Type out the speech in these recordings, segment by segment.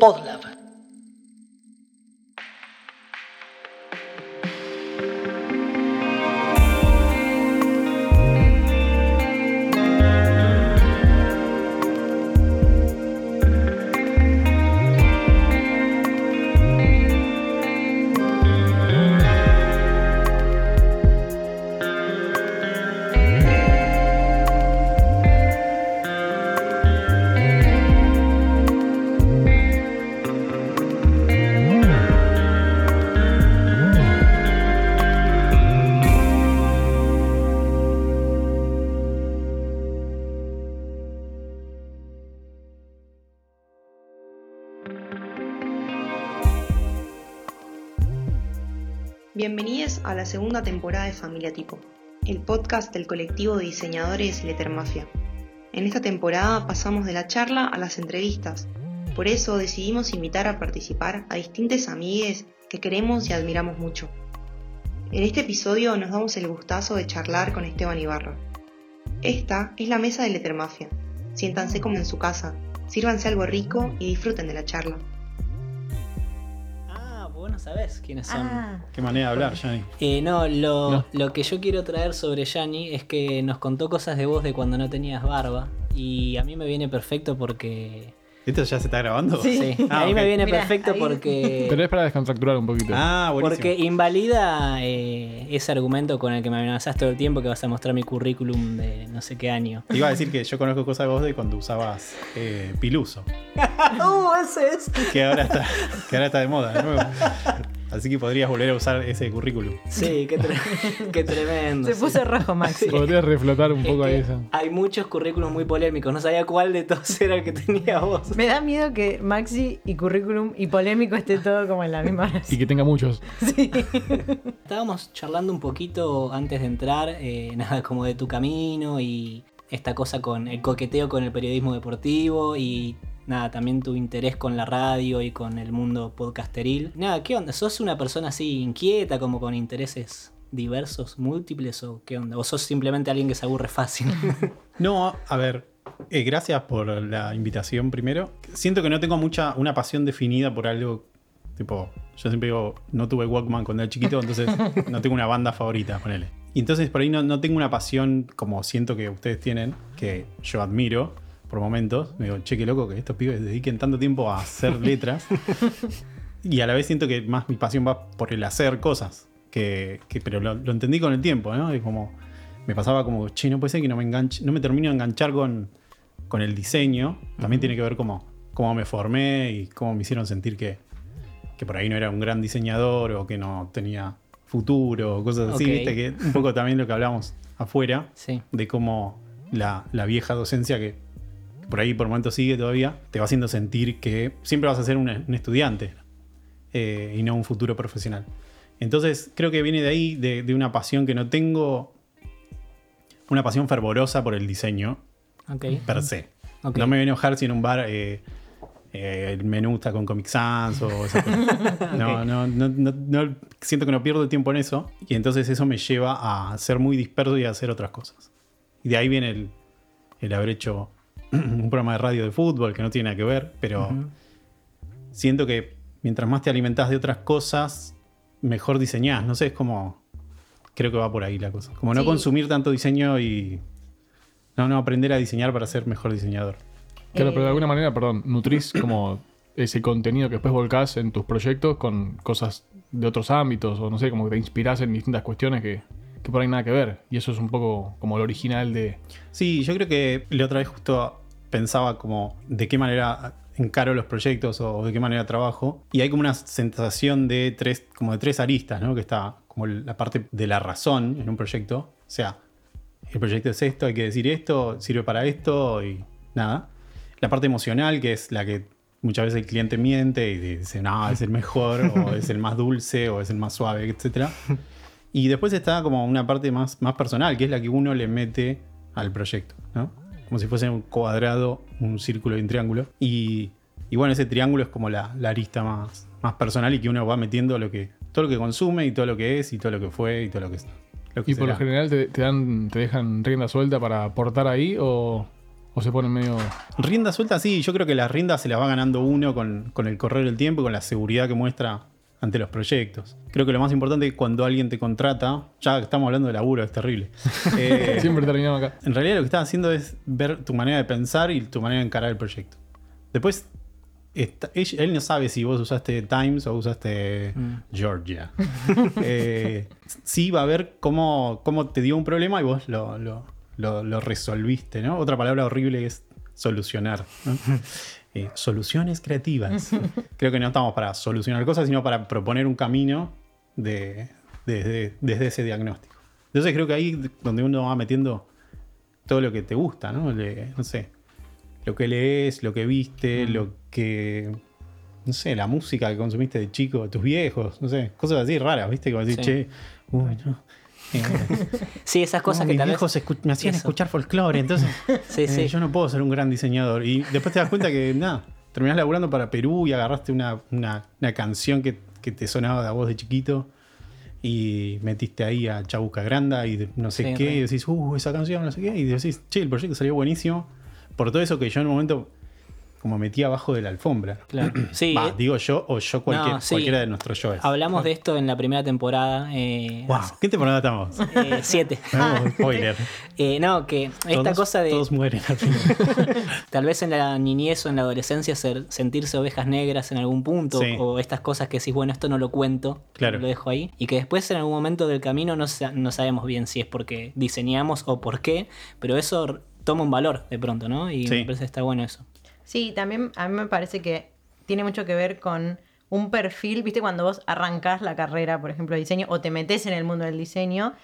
Podlab. La segunda temporada de Familia Tipo, el podcast del colectivo de diseñadores Lettermafia. En esta temporada pasamos de la charla a las entrevistas, por eso decidimos invitar a participar a distintas amigues que queremos y admiramos mucho. En este episodio nos damos el gustazo de charlar con Esteban Ibarra. Esta es la mesa de Lettermafia. Siéntanse como en su casa, sírvanse algo rico y disfruten de la charla. No sabés quiénes son. Ah, Qué manera de hablar, Yanni. Eh, no, lo, No. lo que yo quiero traer sobre Yanni es que nos contó cosas de vos de cuando no tenías barba. Y a mí me viene perfecto porque. ¿Esto ya se está grabando? Sí, Ah, a mí ok. me viene Mirá, perfecto ahí- porque. Pero es para descontracturar un poquito. Ah, buenísimo. Porque invalida eh, ese argumento con el que me amenazás todo el tiempo que vas a mostrar mi currículum de no sé qué año. Te Iba a decir que yo conozco cosas de vos de cuando usabas eh, piluso. ¡Uh, ese es! Que ahora está, que ahora está de moda de nuevo. Así que podrías volver a usar ese currículum. Sí, qué, tre- qué tremendo. se sí. puso rojo Maxi. Podrías reflotar un poco ahí esa. Hay muchos currículums muy polémicos, no sabía cuál de todos era el que tenía vos. Me da miedo que Maxi y currículum y polémico esté todo como en la misma Y que tenga muchos. Sí. Estábamos charlando un poquito antes de entrar, eh, nada como de tu camino y esta cosa con el coqueteo con el periodismo deportivo y nada, también tu interés con la radio y con el mundo podcasteril. Nada, ¿qué onda? ¿Sos una persona así inquieta, como con intereses diversos, múltiples o qué onda? ¿O sos simplemente alguien que se aburre fácil? No, a ver, eh, gracias por la invitación primero. Siento que no tengo mucha, una pasión definida por algo. Tipo, yo siempre digo, no tuve Walkman cuando era chiquito, entonces no tengo una banda favorita, ponele. Y entonces por ahí no, no tengo una pasión como siento que ustedes tienen, que yo admiro por momentos. Me digo, che, qué loco que estos pibes dediquen tanto tiempo a hacer letras. y a la vez siento que más mi pasión va por el hacer cosas. Que, que- pero lo, lo entendí con el tiempo, ¿no? Es como, me pasaba como, che, no puede ser que no me enganche, no me termino de enganchar con, con el diseño. También tiene que ver cómo, cómo me formé y cómo me hicieron sentir que, que por ahí no era un gran diseñador o que no tenía futuro o cosas así, viste, que un poco también lo que hablamos afuera, sí. de cómo la, la vieja docencia que por ahí por momentos sigue todavía, te va haciendo sentir que siempre vas a ser un, un estudiante eh, y no un futuro profesional. Entonces creo que viene de ahí, de, de una pasión que no tengo, una pasión fervorosa por el diseño Ok. per se. No me voy a enojar si en un bar eh, eh, el menú está con Comic Sans o esas cosas. no, no, no, no, no- siento que no pierdo tiempo en eso y entonces eso me lleva a ser muy disperso y a hacer otras cosas. Y de ahí viene el, el haber hecho un programa de radio de fútbol que no tiene nada que ver, pero siento que mientras más te alimentas de otras cosas, mejor diseñás. No sé, es como. Creo que va por ahí la cosa. Como no Sí. consumir tanto diseño y. No, no, aprender a diseñar para ser mejor diseñador. Claro, Eh, pero de alguna manera, perdón, nutrís como ese contenido que después volcás en tus proyectos con cosas de otros ámbitos o no sé, como que te inspirás en distintas cuestiones que, que por ahí nada que ver. Y eso es un poco como lo original de... Sí, yo creo que la otra vez justo pensaba como de qué manera encaro los proyectos o de qué manera trabajo. Y hay como una sensación de tres, como de tres aristas, ¿no? Que está como la parte de la razón en un proyecto. O sea, el proyecto es esto, hay que decir esto, sirve para esto y nada. La parte emocional, que es la que muchas veces el cliente miente y dice, no, es el mejor, o es el más dulce, o es el más suave, etc. Y después está como una parte más, más personal, que es la que uno le mete al proyecto, ¿no? Como si fuese un cuadrado, un círculo y un triángulo. Y, y bueno, ese triángulo es como la, la arista más, más personal y que uno va metiendo lo que, todo lo que consume y todo lo que es y todo lo que fue y todo lo que, lo que Y por lo general te, te dan, te dejan rienda suelta para aportar ahí o, O se pone medio. Rienda suelta, sí, yo creo que las riendas se las va ganando uno con, con el correr del tiempo y con la seguridad que muestra ante los proyectos. Creo que lo más importante es cuando alguien te contrata, ya que estamos hablando de laburo, es terrible. Eh, Siempre terminamos acá. en realidad lo que estás haciendo es ver tu manera de pensar y tu manera de encarar el proyecto. Después, está- él, no sabe si vos usaste Times o usaste Georgia. Eh, sí va a ver cómo, cómo te dio un problema y vos lo, lo- lo- lo resolviste, ¿no? Otra palabra horrible es solucionar. ¿no? Eh, soluciones creativas. Creo que no estamos para solucionar cosas, sino para proponer un camino de- desde, desde ese diagnóstico. Entonces creo que ahí donde uno va metiendo todo lo que te gusta, ¿no? Le- no sé, lo que lees, lo que viste, lo que, no sé, la música que consumiste de chico, tus viejos, no sé, cosas así raras, ¿viste? Como decir, Sí. che, uy, no. eh, Sí, esas cosas no, que mis tal vez... viejos escu- me hacían Eso. escuchar folclore, entonces Sí, eh, sí. yo no puedo ser un gran diseñador. Y después te das cuenta que, nada, terminás laburando para Perú y agarraste una, una- una canción que, que te sonaba de a voz de chiquito y metiste ahí a Chabuca Granda y no sé Sí, qué, y decís, uh, esa canción, no sé qué, y decís, che, el proyecto salió buenísimo. Por todo eso que yo en un momento como metí abajo de la alfombra. Claro. Sí, eh, digo yo o yo cualquier- No, sí. cualquiera de nuestros shows. hablamos de esto en la primera temporada. Eh, Wow, ¿qué temporada estamos? eh, siete. No, spoiler. Eh, no, que esta Todos- cosa de Todos mueren al final. tal vez en la niñez o en la adolescencia ser- sentirse ovejas negras en algún punto Sí. o estas cosas que decís, bueno, esto no lo cuento, Claro. lo dejo ahí. Y que después en algún momento del camino no, sa- no sabemos bien si es porque diseñamos o por qué, pero eso toma un valor de pronto, ¿no? Y Sí. me parece que está bueno eso. Sí, también a mí me parece que tiene mucho que ver con un perfil, viste, cuando vos arrancás la carrera, por ejemplo, de diseño, o te metes en el mundo del diseño,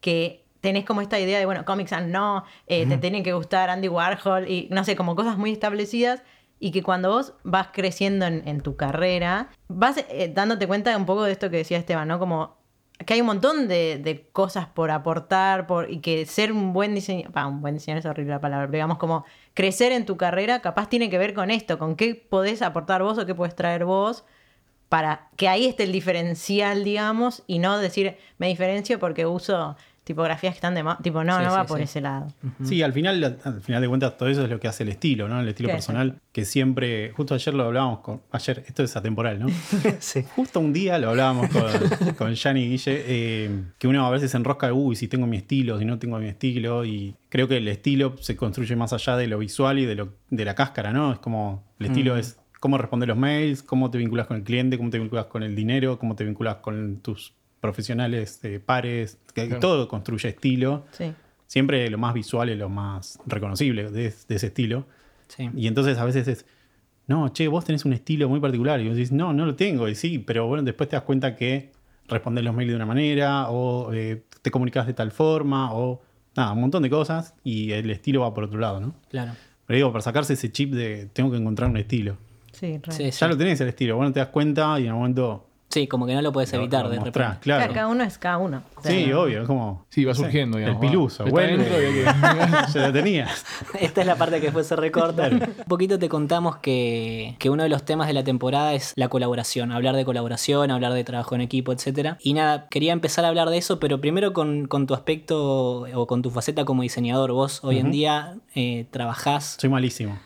que tenés como esta idea de, bueno, Comic Sans no, eh, te tienen que gustar Andy Warhol, y no sé, como cosas muy establecidas, y que cuando vos vas creciendo en, en tu carrera, vas eh, dándote cuenta un poco de esto que decía Esteban, ¿no? Como que hay un montón de, de cosas por aportar por, y que ser un buen diseñador, un buen diseñador es horrible la palabra, pero digamos como crecer en tu carrera capaz tiene que ver con esto, con qué podés aportar vos o qué podés traer vos para que ahí esté el diferencial, digamos, y no decir me diferencio porque uso tipografías que están de más, tipo no, Sí, no sí, va por sí. ese lado. Sí, al final, al final de cuentas, todo eso es lo que hace el estilo, ¿no? El estilo personal, que siempre, justo ayer lo hablábamos con, ayer, esto es atemporal, ¿no? sí. Justo un día lo hablábamos con, con Gianni y Guille, eh, que uno a veces se enrosca de, uy, si tengo mi estilo, si no tengo mi estilo, y creo que el estilo se construye más allá de lo visual y de, lo, de la cáscara, ¿no? Es como, el estilo Mm. es cómo responder los mails, cómo te vinculas con el cliente, cómo te vinculas con el dinero, cómo te vinculas con tus profesionales eh, pares, que Claro. todo construye estilo. Sí. Siempre lo más visual es lo más reconocible de, de ese estilo. sí. Y entonces a veces es, no, che, vos tenés un estilo muy particular. Y vos decís, no, no lo tengo. Y sí, pero bueno, después te das cuenta que respondés los mails de una manera, o eh, te comunicas de tal forma, o nada, un montón de cosas. Y el estilo va por otro lado, ¿no? Claro. Pero digo, para sacarse ese chip de tengo que encontrar un estilo. Sí. Sí, sí. Ya lo tenés el estilo, bueno, te das cuenta y en un momento. Sí, como que no lo puedes evitar lo de mostrás, repente. claro. Cada- Cada uno es cada uno. O sea, Sí, no- obvio, es como. Sí, va surgiendo, digamos. El piluso, que- ya lo tenías. Esta es la parte que después se recorta. Un poquito te contamos que, que uno de los temas de la temporada es la colaboración, hablar de colaboración, hablar de trabajo en equipo, etc. Y nada, quería empezar a hablar de eso, pero primero con, con tu aspecto o con tu faceta como diseñador. Vos hoy en día eh, trabajás... Soy malísimo.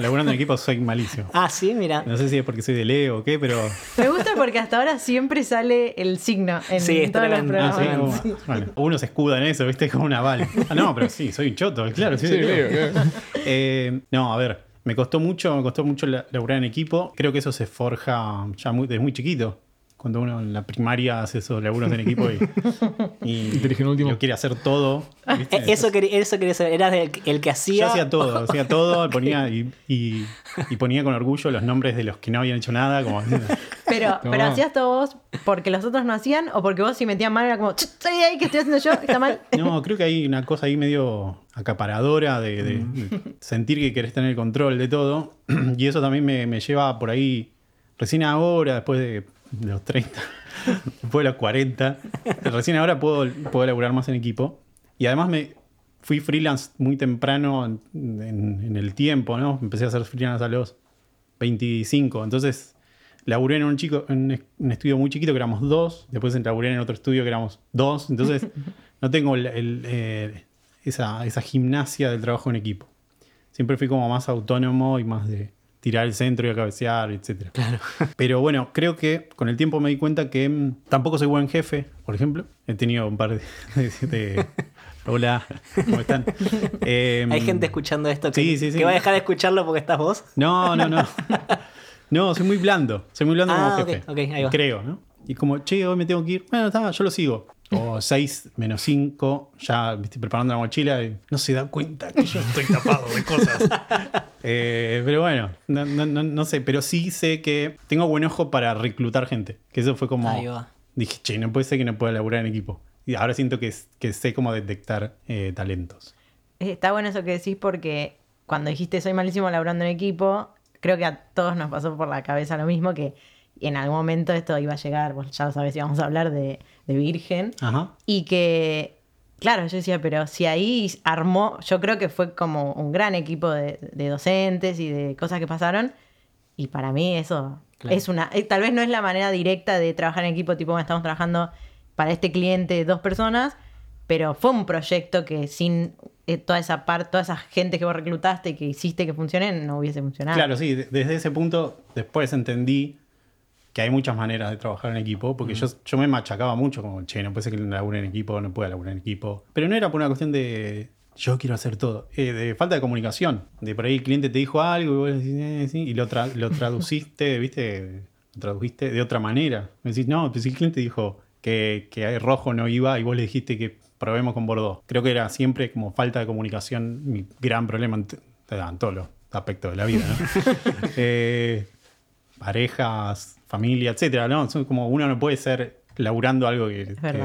Laburando en equipo soy malísimo. Ah, sí, mira. No sé si es porque soy de Leo o qué, pero. Me gusta porque hasta ahora siempre sale el signo en Sí, todos los. Ah, programas. sí, como- bueno, uno se escuda en eso, ¿viste? Como una bala. Ah, no, pero sí, soy un choto, claro, sí, Sí, de Leo. Leo, claro. Eh, no, a ver, me costó mucho, me costó mucho la- laburar en equipo. Creo que eso se forja ya muy, desde muy chiquito. Cuando uno en la primaria hace esos laburos en equipo y, y, Y te eligen último. lo quiere hacer todo. ¿viste? Eh, Eso, quería- eso quería saber. Eras el, el que hacía... Yo hacía todo, hacía todo, ponía y, y- y ponía con orgullo los nombres de los que no habían hecho nada, como Pero, pero hacías todo vos porque los otros no hacían o porque vos si metías mal era como, "Ch, salí de ahí que estoy haciendo yo, está mal. No, creo que hay una cosa ahí medio acaparadora de, de- de sentir que querés tener el control de todo. Y eso también me, me lleva por ahí, recién ahora, después de, de los 30, después de los 40, recién ahora puedo, puedo laburar más en equipo. Y además me fui freelance muy temprano en, en- en el tiempo, ¿no? Empecé a hacer freelance a los 25. Entonces laburé en un chico, en un- estudio muy chiquito que éramos dos, después laburé en otro estudio que éramos dos, entonces no tengo el- el, eh, esa, esa gimnasia del trabajo en equipo. Siempre fui como más autónomo y más de tirar el centro y a cabecear, etc. Pero bueno, creo que con el tiempo me di cuenta que mm, tampoco soy buen jefe, por ejemplo. He tenido un par de... de- de- Hola, ¿cómo están? Em, Hay gente escuchando esto que, sí, sí, sí. que va a dejar de escucharlo porque estás vos. No, no, no. No, soy muy blando. Soy muy blando Ah, como jefe. ahí va. Creo, ¿no? Y como, che, hoy me tengo que ir. Bueno, está, yo lo sigo. O 6 menos 5, ya viste, preparando la mochila y no se da cuenta que yo estoy tapado de cosas. Eh, pero bueno, no, no, no, no sé, pero sí sé que tengo buen ojo para reclutar gente. Que eso fue como. Ahí va. Dije, che, no puede ser que no pueda laburar en equipo. Y ahora siento que, que sé cómo detectar eh, talentos. Eh, Está bueno eso que decís porque cuando dijiste soy malísimo laburando en equipo, creo que a todos nos pasó por la cabeza lo mismo, que en algún momento esto iba a llegar, vos ya lo sabés, íbamos a hablar de, de Virgen, Ajá. y que, claro, yo decía, pero si ahí armó, yo creo que fue como un gran equipo de, de docentes y de cosas que pasaron, y para mí eso Claro. es una, eh, tal vez no es la manera directa de trabajar en equipo, tipo, estamos trabajando para este cliente dos personas, pero fue un proyecto que sin eh, toda esa parte, toda esa gente que vos reclutaste y que hiciste que funcione, no hubiese funcionado. Claro, sí, de- desde ese punto después entendí que hay muchas maneras de trabajar en equipo, porque yo, yo me machacaba mucho como, che, no puede ser que labure en equipo, no pueda laburar en equipo. Pero no era por una cuestión de yo quiero hacer todo, eh, de falta de comunicación. De por ahí el cliente te dijo algo y vos decís, eh, sí, y lo, tra- lo traduciste, viste, lo tradujiste de otra manera. Me decís, no, pues si el cliente dijo que, que rojo no iba y vos le dijiste que probemos con Bordeaux. Creo que era siempre como falta de comunicación mi gran problema en, en todos los aspectos de la vida, ¿no? Eh, parejas, familia, etcétera, ¿no? Son como uno no puede ser laburando algo que,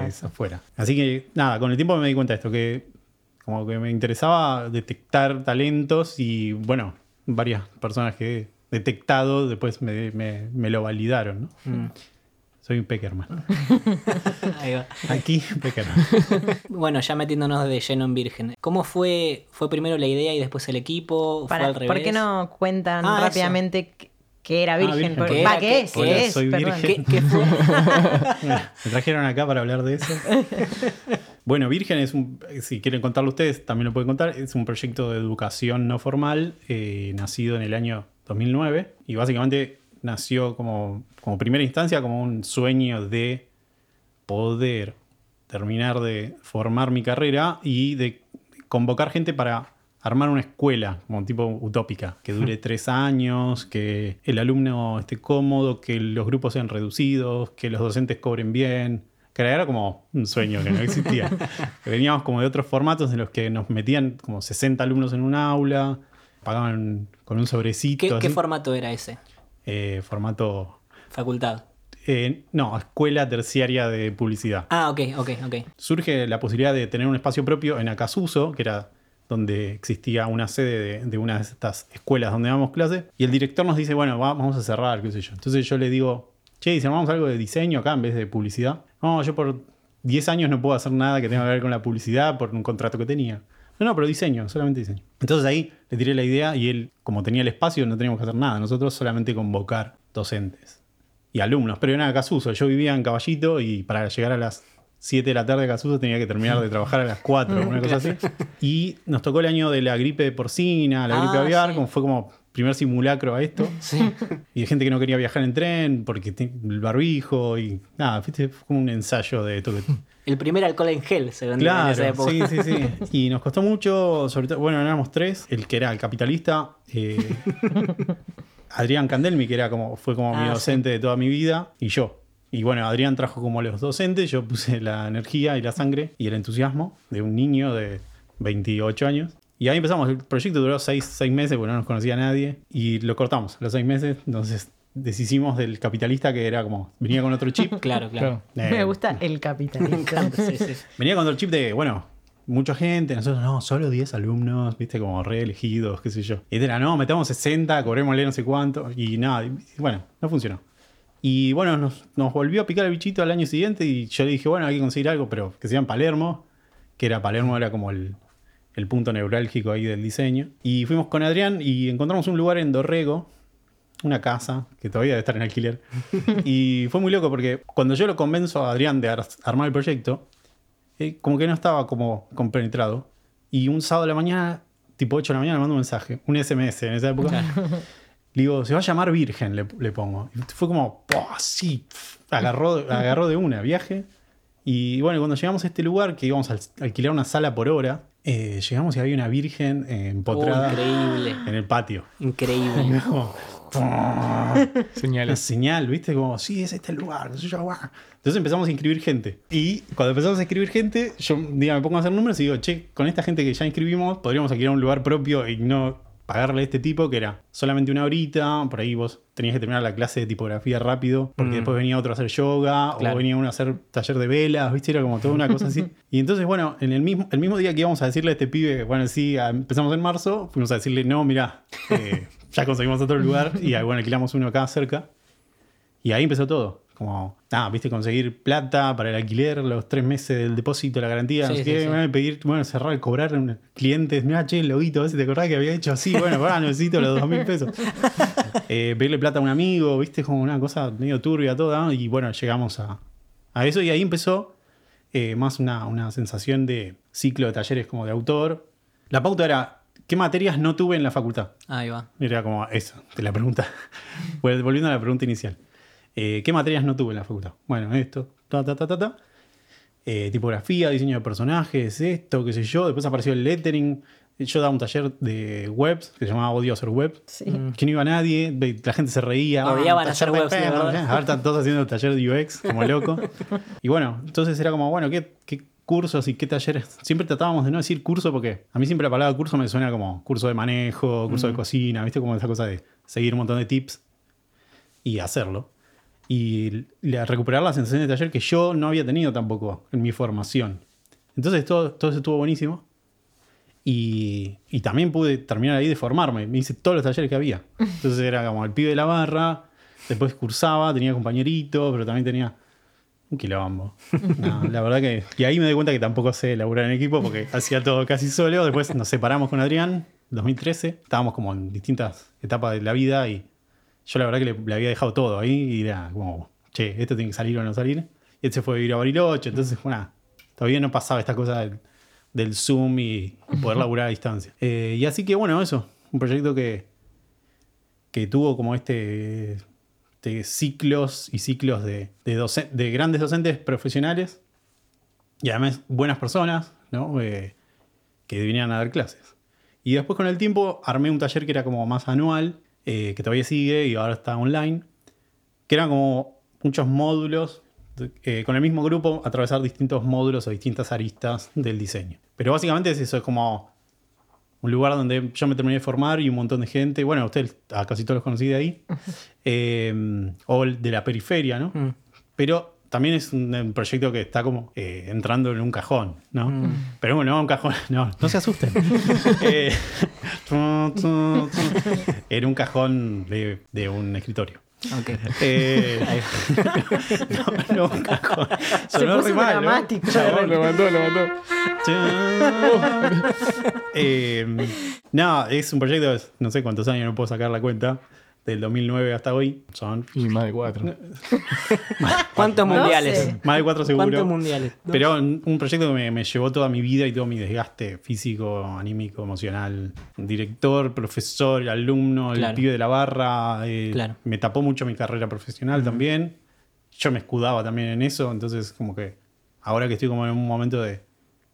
es afuera. Así que nada, con el tiempo me di cuenta de esto, que como que me interesaba detectar talentos y bueno, varias personas que he detectado después me, me- me lo validaron, ¿no? Mm. Soy un Peckerman. Ahí va. Aquí, Peckerman. Bueno, ya metiéndonos de lleno en Virgen. ¿Cómo fue? ¿Fue primero la idea y después el equipo? ¿Fue Para- al revés? ¿Por qué no cuentan Ah, rápidamente qué era Virgen? Virgen. Porque- ¿Qué va? ¿qué ¿Qué- es? qué ¿Qué es? es? Soy Perdón. virgen. ¿Qué, qué fue? Me trajeron acá para hablar de eso. Bueno, Virgen es un, si quieren contarlo ustedes, también lo pueden contar, es un proyecto de educación no formal eh, nacido en el año 2009 y básicamente nació como, como primera instancia como un sueño de poder terminar de formar mi carrera y de convocar gente para armar una escuela, como tipo utópica, que dure tres años, que el alumno esté cómodo, que los grupos sean reducidos, que los docentes cobren bien. Que era como un sueño que no existía. Veníamos como de otros formatos en los que nos metían como 60 alumnos en un aula, pagaban con un sobrecito. ¿Qué, formato era ese? Eh, formato. Facultad. eh, no, escuela terciaria de publicidad. Ah, ok, ok, ok. surge la posibilidad de tener un espacio propio en Acasuso, que era donde existía una sede de, una de estas escuelas donde damos clase, y el director nos dice, bueno, va- vamos a cerrar, qué sé yo. Entonces yo le digo, che, ¿y si armamos algo de diseño acá en vez de publicidad? No, yo por 10 años no puedo hacer nada que tenga que ver con la publicidad por un contrato que tenía. No, no, pero diseño, solamente diseño. Entonces ahí le tiré la idea y él, como tenía el espacio, no teníamos que hacer nada. Nosotros solamente convocar docentes y alumnos. Pero era Casuso. Yo vivía en Caballito y para llegar a las 7 de la tarde Casuso tenía que terminar de trabajar a las 4, una cosa así. Y nos tocó el año de la gripe porcina, la gripe Ah, aviar, sí. como fue como primer simulacro a esto. Sí. Y de gente que no quería viajar en tren porque el barbijo y nada, fue como un ensayo de todo. El primer alcohol en gel se vendía en esa Claro, época. sí, sí, sí. Y nos costó mucho, sobre todo, bueno, éramos tres, el que era el capitalista, eh, Adrián Candelmi, que era como, fue como mi Ah, docente de toda mi vida, y yo. Y bueno, Adrián trajo como los docentes, yo puse la energía y la sangre y el entusiasmo de un niño de 28 años. Y ahí empezamos, el proyecto duró seis, seis meses, porque no nos conocía nadie, y lo cortamos los seis meses, entonces deshicimos del capitalista que era como, venía con otro chip. Claro, claro. Eh, Me gusta el Me encanta, sí, sí. Venía con el chip de, bueno, mucha gente, nosotros no, solo 10 alumnos, viste, como reelegidos, qué sé yo. Y era, no, metamos 60, cobrémosle no sé cuánto, y nada, y bueno, no funcionó. Y bueno, nos, nos volvió a picar el bichito al año siguiente y yo le dije, bueno, hay que conseguir algo, pero que sea en Palermo, que era Palermo, era como el, el punto neurálgico ahí del diseño. Y fuimos con Adrián y encontramos un lugar en Dorrego, una casa que todavía debe estar en alquiler. Y fue muy loco porque cuando yo lo convenzo a Adrián de ar- armar el proyecto, eh, como que no estaba como compenetrado. Y un sábado de la mañana tipo 8 de la mañana, le mando un mensaje, un SMS en esa época. Le digo, se va a llamar Virgen, le, le pongo. Y fue como, ¡pah! sí, agarró, agarró de una, viaje. Y bueno, cuando llegamos a este lugar, que íbamos a al- alquilar una sala por hora, eh, llegamos y había una virgen eh, Oh, empotrada increíble. en el patio. Increíble. Como, una Señales. señal, ¿viste? Como, sí, es este el lugar. Entonces empezamos a inscribir gente. Y cuando empezamos a inscribir gente, yo un día me pongo a hacer números y digo, che, con esta gente que ya inscribimos, podríamos alquilar un lugar propio y no pagarle a este tipo, que era solamente una horita. Por ahí vos tenías que terminar la clase de tipografía rápido, porque Mm. después venía otro a hacer yoga, Claro. o venía uno a hacer taller de velas, ¿viste? Era como toda una cosa así. Y entonces, bueno, en el mismo, el mismo día que íbamos a decirle a este pibe, bueno, sí, a- empezamos en marzo, fuimos a decirle, no, mira, eh, ya conseguimos otro lugar y ah, bueno, alquilamos uno acá cerca. Y ahí empezó todo. Como, nada, viste, conseguir plata para el alquiler, los tres meses del depósito, la garantía, no Sí, sé sí, qué, sí. pedir, bueno, cerrar, cobrar a un- clientes, mira, che, el loguito, a ver si te acordás que había hecho así, bueno, pará, necesito los dos mil pesos. Eh, pedirle plata a un amigo, viste, como una cosa medio turbia toda, y bueno, llegamos a, a eso y ahí empezó eh, más una, una sensación de ciclo de talleres como de autor. La pauta era, ¿qué materias no tuve en la facultad? Ahí va. Era como eso, de la pregunta. Vol- Volviendo a la pregunta inicial. Eh, ¿Qué materias no tuve en la facultad? Bueno, esto, ta, ta, ta, ta, ta. Eh, tipografía, diseño de personajes, esto, qué sé yo. Después apareció el lettering. Yo daba un taller de webs que se llamaba Odio hacer web. Sí. Que no iba nadie, ve- la gente se reía. Odiaban "Ah, hacer taller de webs, perros", verdad. Ahora están todos haciendo el taller de UX como loco. y bueno, entonces era como, bueno, ¿qué, qué cursos y qué talleres? Siempre tratábamos de no decir curso porque a mí siempre la palabra curso me suena como curso de manejo, curso de cocina, ¿viste? Como esa cosa de seguir un montón de tips y hacerlo. Y la- recuperar la sensación de taller que yo no había tenido tampoco en mi formación. Entonces todo, todo eso estuvo buenísimo. Y, y también pude terminar ahí de formarme. Me hice todos los talleres que había. Entonces era como el pibe de la barra, después cursaba, tenía compañerito, pero también tenía un quilombo. No, la verdad que. Y ahí me di cuenta que tampoco sé laburar en equipo porque hacía todo casi solo. Después nos separamos con Adrián, 2013. Estábamos como en distintas etapas de la vida y yo la verdad que le, le había dejado todo ahí y era como, che, esto tiene que salir o no salir. Y él se fue a vivir a Bariloche, entonces, bueno, todavía no pasaba esta cosa del, del Zoom y poder laburar a distancia. Eh, y así que, bueno, eso, un proyecto que, que tuvo como este, este ciclos y ciclos de, de grandes docentes profesionales y además buenas personas, ¿no? Eh, que vinieran a dar clases. Y después con el tiempo armé un taller que era como más anual, eh, que todavía sigue y ahora está online, que eran como muchos módulos, eh, con el mismo grupo atravesar distintos módulos o distintas aristas del diseño. Pero básicamente es eso, es como un lugar donde yo me terminé de formar y un montón de gente, bueno, ustedes a casi todos los conocí de ahí, eh, o de la periferia, ¿no? Mm. Pero también es un, un proyecto que está como eh, entrando en un cajón, ¿no? Pero bueno, no un cajón, no, no se asusten. Eh, en un cajón de, de un escritorio. Ok. Eh, no, no un cajón. Se Sonó re mal, ¿no? dramático. Chabón. Lo mandó, lo mandó. Eh, no, es un proyecto, de no sé cuántos años, no puedo sacar la cuenta, del 2009 hasta hoy. Son Y más de cuatro. ¿Cuántos No mundiales? sé. más de cuatro seguro. ¿Cuántos mundiales? Dos. Pero un proyecto que me, me llevó toda mi vida y todo mi desgaste físico, anímico, emocional. Director, profesor, alumno, el Claro. pibe de la barra. eh, Claro. Me tapó mucho mi carrera profesional también. Yo me escudaba también en eso, entonces como que ahora que estoy como en un momento de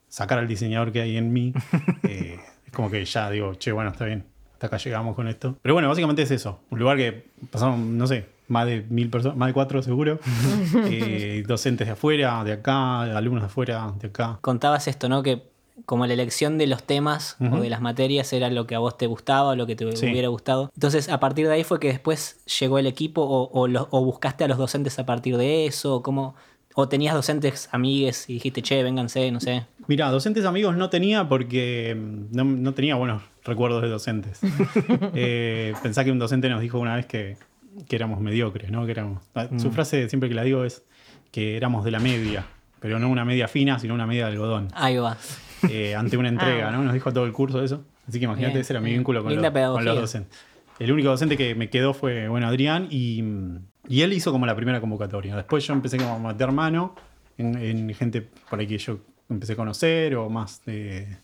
sacar al diseñador que hay en mí, eh, es como que ya digo, che, bueno, está bien, hasta acá llegamos con esto. Pero bueno, básicamente es eso, un lugar que pasaron, no sé, más de mil personas, más de cuatro seguro, Eh, docentes de afuera, de acá, alumnos de afuera, de acá. Contabas esto, ¿no? Que como la elección de los temas o de las materias era lo que a vos te gustaba, o lo que te Sí. hubiera gustado. Entonces, a partir de ahí fue que después llegó el equipo o, o lo- o buscaste a los docentes a partir de eso, o cómo, o tenías docentes amigues y dijiste, che, vénganse, no sé. Mira, docentes amigos no tenía porque mm, no, no tenía buenos recuerdos de docentes. eh, pensá que un docente nos dijo una vez que, que éramos mediocres, ¿no? Que éramos, ah, Su frase siempre que la digo es que éramos de la media, pero no una media fina, sino una media de algodón. Ahí va. eh, ante una entrega, Ah. ¿no? Nos dijo todo el curso de eso. Así que imagínate, Bien, ese era mi vínculo con, los, con los pedagogía. docentes. El único docente que me quedó fue, bueno, Adrián, y, y él hizo como la primera convocatoria. Después yo empecé como a meter mano en, en gente por ahí que yo empecé a conocer o más de,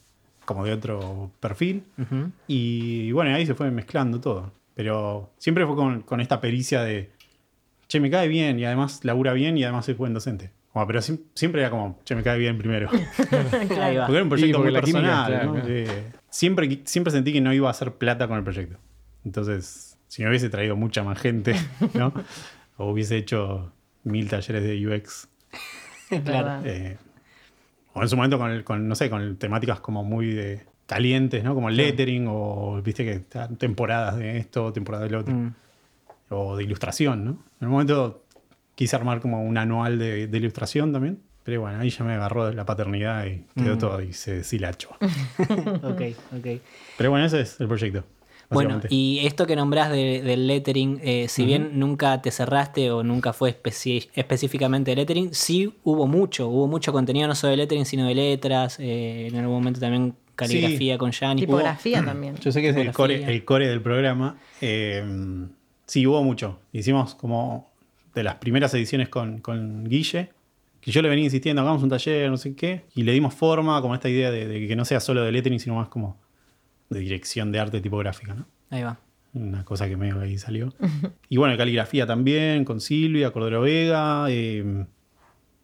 como de otro perfil. Ujú. Y, y bueno, ahí se fue mezclando todo. Pero siempre fue con, con esta pericia de, che, me cae bien y además labura bien y además es buen docente. Como, pero sim- siempre era como, che, me cae bien primero. Porque era un proyecto muy química, personal. claro, ¿no? claro. Eh, siempre, siempre sentí que no iba a hacer plata con el proyecto. Entonces, si me hubiese traído mucha más gente, ¿no? o hubiese hecho mil talleres de UX, Claro. eh, o en su momento con, el- con, no sé, con temáticas como muy de calientes, ¿no? Como el lettering, o viste que están temporadas de esto, temporadas del otro, Mm. o de ilustración, ¿no? En un momento quise armar como un anual de, de ilustración también. Pero bueno, ahí ya me agarró la paternidad y quedó Mm. todo y se deshilachó. Ok, ok. Pero bueno, ese es el proyecto. Bueno, y esto que nombrás de- del lettering, eh, si bien nunca te cerraste o nunca fue especi- específicamente de lettering, sí hubo mucho, hubo mucho contenido no solo de lettering, sino de letras, eh, en algún momento también caligrafía con Yanni. Tipografía también. Yo sé que es el core, el core del programa. Eh, sí, hubo mucho. Hicimos como de las primeras ediciones con, con Guille, que yo le venía insistiendo, hagamos un taller, no sé qué, y le dimos forma como esta idea de, de que no sea solo de lettering, sino más como de dirección de arte tipográfica, ¿no? Ahí va. Una cosa que medio ahí salió. y bueno, caligrafía también, con Silvia, Cordero Vega, eh,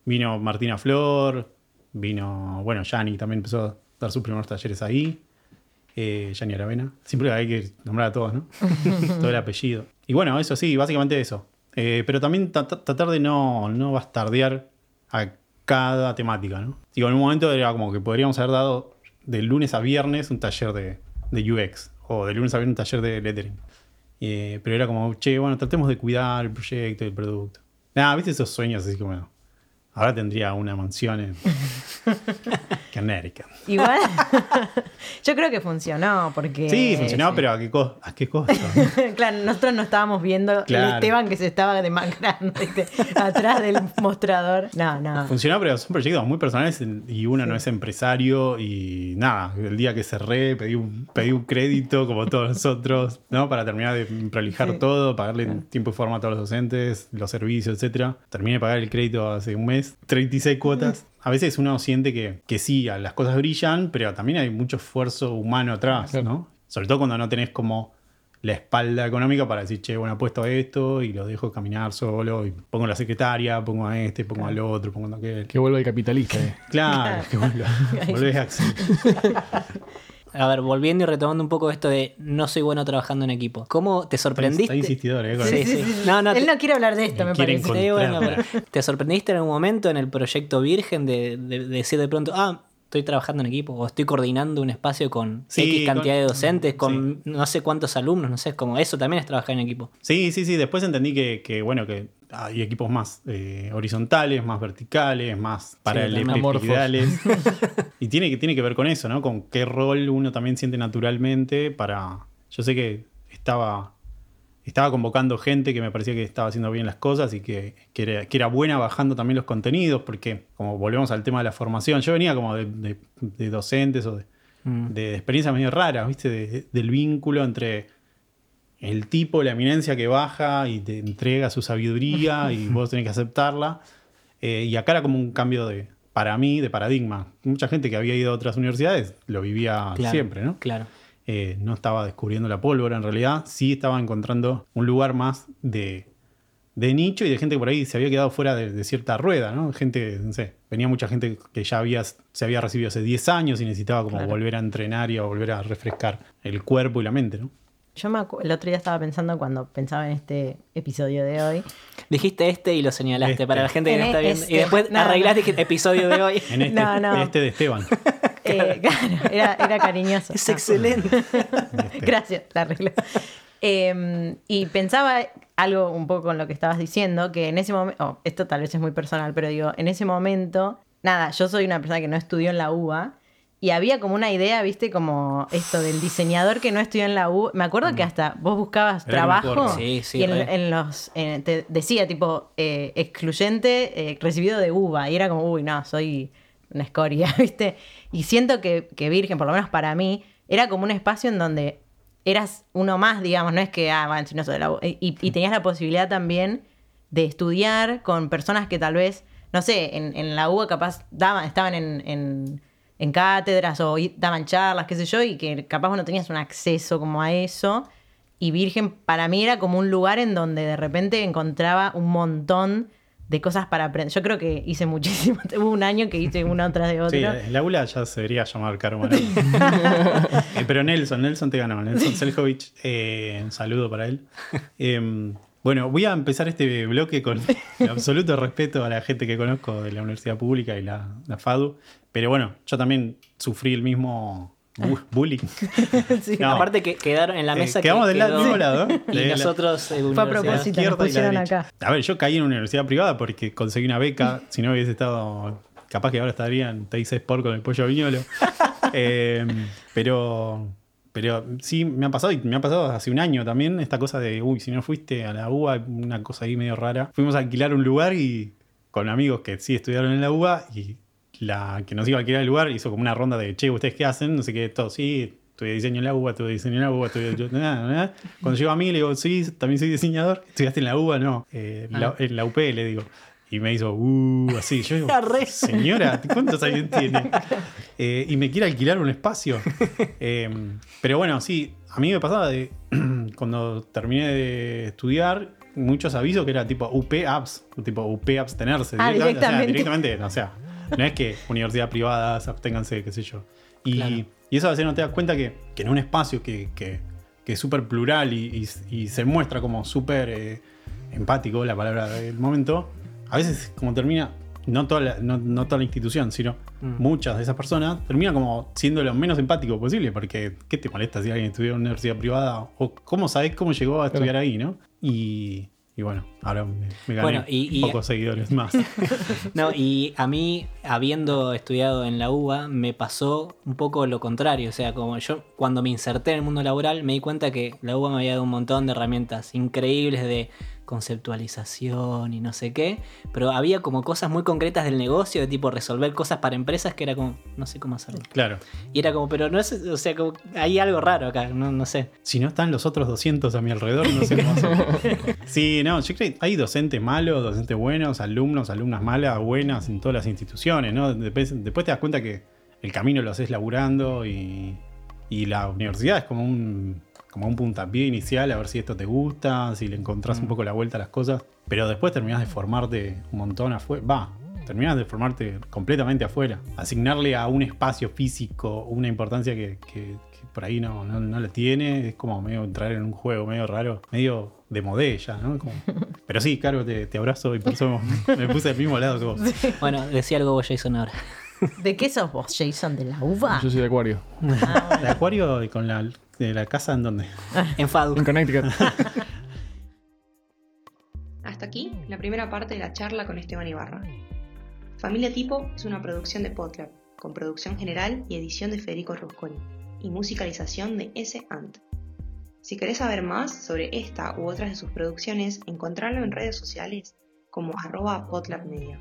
vino Martina Flor, vino, bueno, Yanni también empezó a dar sus primeros talleres ahí. Eh, Yanni Aravena. Siempre hay que nombrar a todos, ¿no? Todo el apellido. Y bueno, eso sí, básicamente eso. Eh, pero también tra- tra- tratar de no, no bastardear a cada temática, ¿no? Digo, en un momento era como que podríamos haber dado de lunes a viernes un taller de, de UX o de lunes a viernes un taller de lettering. Eh, pero era como, che, bueno, tratemos de cuidar el proyecto y el producto. Nada, viste esos sueños así como, bueno, ahora tendría una mansión en Connecticut. Igual, yo creo que funcionó porque... Sí, funcionaba, pero ¿a qué, co- ¿a qué costo? claro, nosotros no estábamos viendo Claro. el Esteban que se estaba demacrando atrás del mostrador. No, no. Funcionaba, pero son proyectos muy personales y uno no es empresario y nada, el día que cerré pedí un, pedí un crédito como todos nosotros, ¿no? Para terminar de prolijar Sí. todo, pagarle en tiempo y forma a todos los docentes, los servicios, etcétera. Terminé de pagar el crédito hace un mes, 36 cuotas. A veces uno siente que, que sí, las cosas brillan, pero también hay mucho esfuerzo humano atrás, Claro. ¿no? Sobre todo cuando no tenés como la espalda económica para decir, che, bueno, apuesto a esto y lo dejo caminar solo y pongo a la secretaria, pongo a este, pongo al otro, pongo a aquel. Que vuelva el capitalista. eh. Claro, que vuelva. Volvés a. A ver, volviendo y retomando un poco esto de no soy bueno trabajando en equipo. ¿Cómo te sorprendiste? Está insistidor, ¿eh? Con Sí, sí. No, no, Él te- no quiere hablar de esto, Me parece. Bueno, ¿Te sorprendiste en algún momento en el proyecto Virgen de, de- de decir de pronto, ah, estoy trabajando en equipo o estoy coordinando un espacio con Sí, X cantidad con- de docentes, con no sé cuántos alumnos, no sé, como eso también es trabajar en equipo. Sí, sí, sí. Después entendí que, que, bueno, que hay equipos más eh, horizontales, más verticales, más paralelepipedales. y tiene que, tiene que ver con eso, ¿no? Con qué rol uno también siente naturalmente para... Yo sé que estaba, estaba convocando gente que me parecía que estaba haciendo bien las cosas y que, que era, que era buena bajando también los contenidos, porque como volvemos al tema de la formación, yo venía como de, de- de docentes o de, Mm. de experiencias medio raras, ¿viste? De- del vínculo entre el tipo, la eminencia que baja y te entrega su sabiduría y vos tenés que aceptarla. Eh, y acá era como un cambio de, para mí, de paradigma. Mucha gente que había ido a otras universidades lo vivía Claro, siempre, ¿no? Claro. Eh, no estaba descubriendo la pólvora en realidad, sí estaba encontrando un lugar más de, de nicho y de gente que por ahí se había quedado fuera de, de cierta rueda, ¿no? Gente, no sé, venía mucha gente que ya había, se había recibido hace 10 años y necesitaba como Claro. volver a entrenar y a volver a refrescar el cuerpo y la mente, ¿no? Yo me el otro día estaba pensando cuando pensaba en este episodio de hoy. Dijiste este y lo señalaste Este. para la gente que En no está viendo. este. Y después No, arreglaste no. episodio de hoy. En este, No, no. este de Esteban. Eh, claro, era, era cariñoso. Es excelente. Este. Gracias, la regla. Eh, y pensaba algo un poco con lo que estabas diciendo, que en ese momento, oh, esto tal vez es muy personal, pero digo, en ese momento, nada, yo soy una persona que no estudió en la UBA y había como una idea, viste, como esto del diseñador que no estudió en la UBA. Me acuerdo que hasta vos buscabas Era trabajo. Sí, sí, y en, los, en- te decía tipo eh, excluyente eh, recibido de UBA y era como, uy, no, soy una escoria, ¿viste? Y siento que, que Virgen, por lo menos para mí, era como un espacio en donde eras uno más, digamos, no es que, ah, bueno, si no soy de la UBA. Y, y tenías la posibilidad también de estudiar con personas que tal vez, no sé, en, en la UBA capaz daban, estaban en, en cátedras o daban charlas, qué sé yo, y que capaz no tenías un acceso como a eso. Y Virgen para mí era como un lugar en donde de repente encontraba un montón de cosas para aprender. Yo creo que hice muchísimo. Hubo un año que hice una tras de Sí, otra. el aula ya se debería llamar Karma. ¿no? Eh, pero Nelson, Nelson te ganó. Nelson Seljovic, eh, un saludo para él. Eh, bueno, voy a empezar este bloque con el absoluto respeto a la gente que conozco de la universidad pública y la, la FADU. Pero bueno, yo también sufrí el mismo bu- bullying. Sí. No. Aparte que quedaron en la Eh, mesa. quedamos que del quedó- mismo lado. ¿eh? Y nosotros. eh, Fue a propósito. la pusieron acá. A ver, yo caí en una universidad privada porque conseguí una beca. Si no hubiese estado. Capaz que ahora estaría en TIC Sport con el pollo viñolo. Eh, pero. Pero sí, me ha pasado, y me ha pasado hace un año también, esta cosa de, uy, si no fuiste a la UBA, una cosa ahí medio rara. Fuimos a alquilar un lugar y con amigos que sí estudiaron en la UBA y la que nos iba a alquilar el lugar hizo como una ronda de, che, ¿ustedes qué hacen? No sé qué, todo, sí, estudié diseño en la UBA, estudié diseño en la UBA, estudié... yo- nada, nada. Cuando llegó a mí le digo, sí, también soy diseñador. ¿Estudiaste en la UBA? No, eh, la- en la UP le digo. Y me hizo, uh, así. Yo digo, señora, ¿cuántos años tiene? Eh, y me quiere alquilar un espacio. Eh, pero bueno, sí, a mí me pasaba de cuando terminé de estudiar, muchos avisos que era tipo UP Apps, tipo UP abstenerse. Ah, O sea, directamente. directamente, o sea, no es que universidad privada, absténganse, qué sé yo. Y, Claro. y eso a veces no te das cuenta que, que en un espacio que, que- que es súper plural y, y- y se muestra como súper eh, empático, la palabra del momento, a veces como termina, no toda la, no, no toda la institución, sino Mm. muchas de esas personas, termina como siendo lo menos empático posible, porque ¿qué te molesta si alguien estudia en una universidad privada? ¿O cómo sabes cómo llegó a estudiar ahí, no? Y, y bueno, ahora me, me gané Bueno, y- y- pocos seguidores más. No, y a mí, habiendo estudiado en la UBA, me pasó un poco lo contrario. O sea, como yo cuando me inserté en el mundo laboral, me di cuenta que la UBA me había dado un montón de herramientas increíbles de conceptualización y no sé qué. Pero había como cosas muy concretas del negocio, de tipo resolver cosas para empresas que era como, no sé cómo hacerlo. claro. Y era como, pero no es, o sea, como hay algo raro acá, no, no sé. Si no están los otros 200 a mi alrededor, no sé cómo hacer. Sí, no, yo creo que hay docentes malos, docentes buenos, alumnos, alumnas malas, buenas en todas las instituciones, ¿no? Después, después te das cuenta que el camino lo haces laburando y, y la universidad es como un, como un puntapié inicial a ver si esto te gusta, si le encontrás un poco la vuelta a las cosas, pero después terminás de formarte un montón afuera. Va, terminás de formarte completamente afuera. Asignarle a un espacio físico una importancia que, que- que por ahí no, no, no la tiene, es como medio entrar en un juego medio raro, medio de modé ya, ¿no? Como- Pero sí, Caro, te, te abrazo y por eso me puse al mismo lado que vos. Bueno, decía algo vos, Jason, ahora. ¿De qué sos vos, Jason? ¿De la uva? Yo soy de Acuario. ¿De acuario y con la, de la casa en donde? En FADU. En Connecticut. Hasta aquí la primera parte de la charla con Esteban Ibarra. Familia Tipo es una producción de Podlab, con producción general y edición de Federico Rusconi, y musicalización de S. Ant. Si querés saber más sobre esta u otras de sus producciones, encontrarlo en redes sociales como arroba potlabmedia.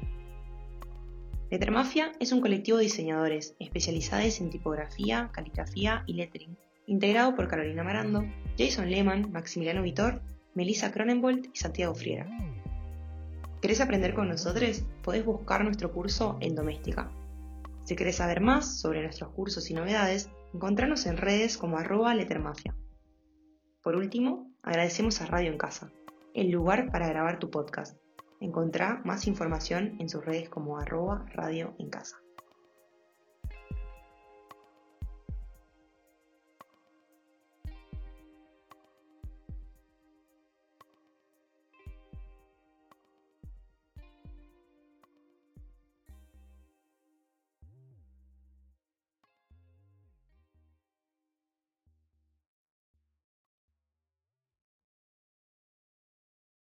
Lettermafia es un colectivo de diseñadores especializados en tipografía, caligrafía y lettering, integrado por Carolina Marando, Jason Lehman, Maximiliano Vitor, Melissa Cronenbold y Santiago Friera. ¿Querés aprender con nosotros? Podés buscar nuestro curso en Doméstica. Si querés saber más sobre nuestros cursos y novedades, encontranos en redes como arroba lettermafia. Por último, agradecemos a Radio en Casa, el lugar para grabar tu podcast. Encontrá más información en sus redes como arroba radio en casa.